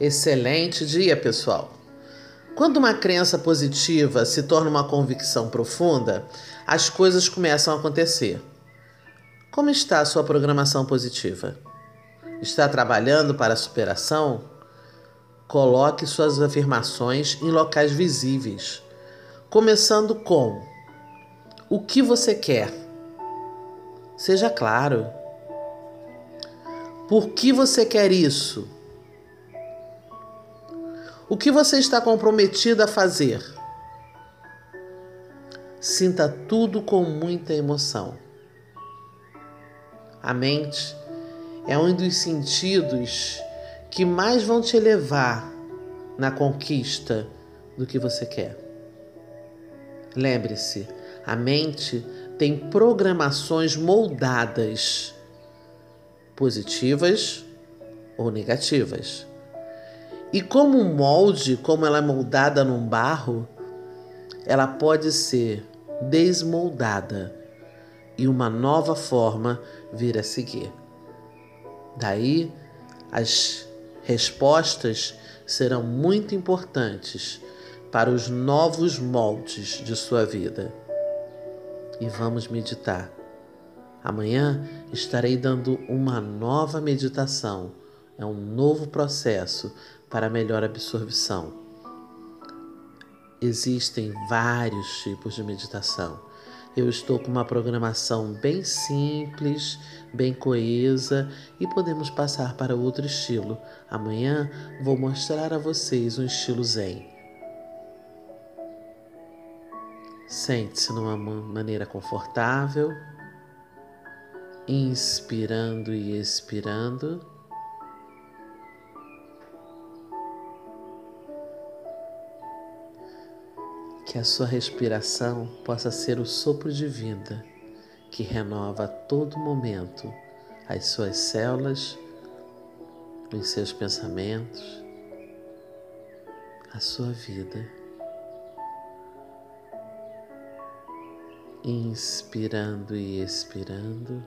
Excelente dia, pessoal! Quando uma crença positiva se torna uma convicção profunda, as coisas começam a acontecer. Como está a sua programação positiva? Está trabalhando para a superação? Coloque suas afirmações em locais visíveis, começando com: O que você quer? Seja claro. Por que você quer isso? O que você está comprometido a fazer? Sinta tudo com muita emoção. A mente é um dos sentidos que mais vão te levar na conquista do que você quer. Lembre-se, a mente tem programações moldadas, positivas ou negativas. E como um molde, como ela é moldada num barro, ela pode ser desmoldada e uma nova forma vir a seguir. Daí, as respostas serão muito importantes para os novos moldes de sua vida. E vamos meditar. Amanhã estarei dando uma nova meditação. É um novo processo para melhor absorção. Existem vários tipos de meditação. Eu estou com uma programação bem simples, bem coesa e podemos passar para outro estilo. Amanhã vou mostrar a vocês um estilo Zen. Sente-se numa maneira confortável, inspirando e expirando. Que a sua respiração possa ser o sopro de vida que renova a todo momento as suas células, os seus pensamentos, a sua vida. Inspirando e expirando.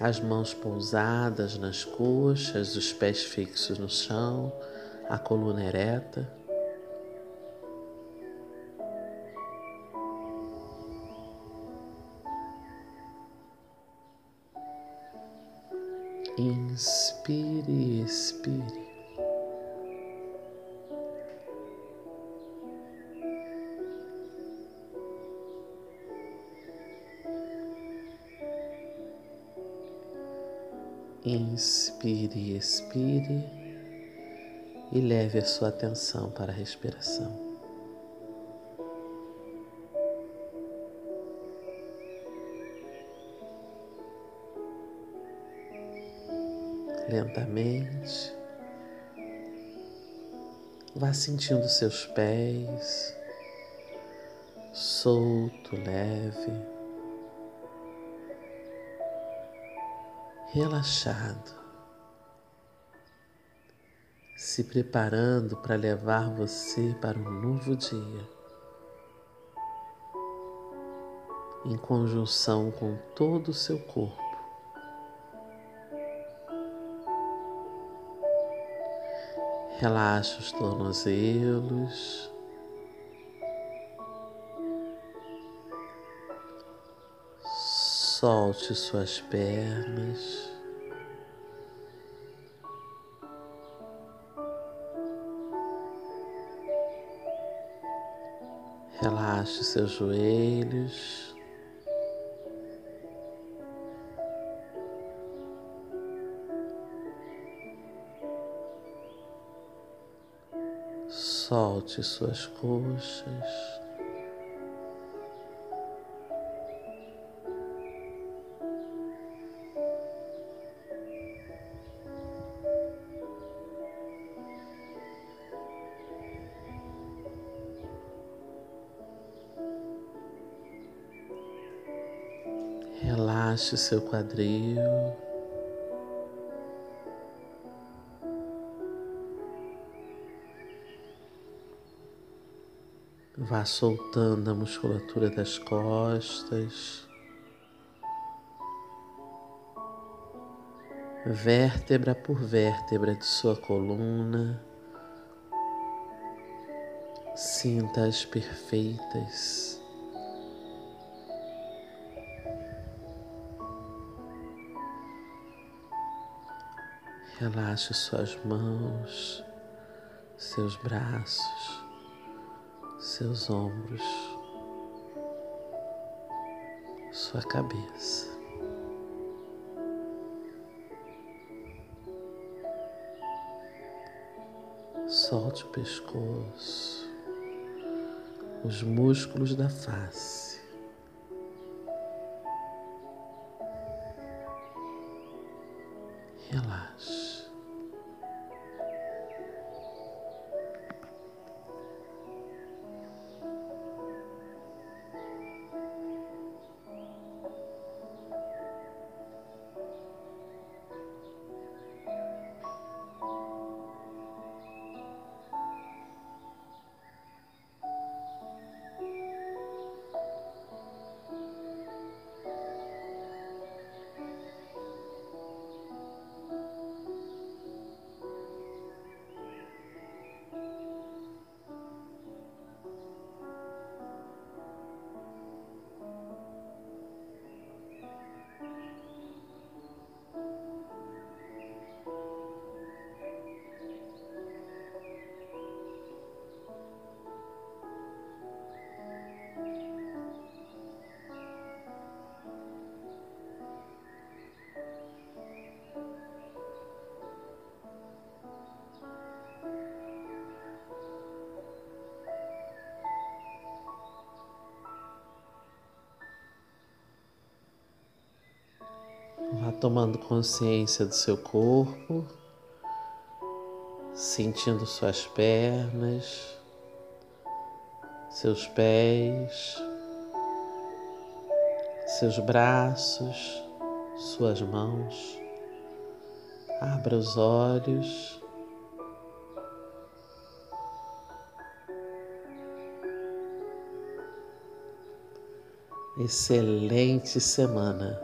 As mãos pousadas nas coxas, os pés fixos no chão, a coluna ereta. Inspire e expire. Inspire, expire e leve a sua atenção para a respiração. Lentamente, vá sentindo seus pés solto, leve. Relaxado, se preparando para levar você para um novo dia, em conjunção com todo o seu corpo. Relaxa os tornozelos. Solte suas pernas. Relaxe seus joelhos. Solte suas coxas. Relaxe seu quadril. Vá soltando a musculatura das costas. vértebra por vértebra de sua coluna. Sinta-as perfeitas. Relaxe suas mãos, seus braços, seus ombros, sua cabeça. Solte o pescoço, os músculos da face. Relaxe. Tomando consciência do seu corpo, sentindo suas pernas, seus pés, seus braços, suas mãos. Abra os olhos. Excelente semana.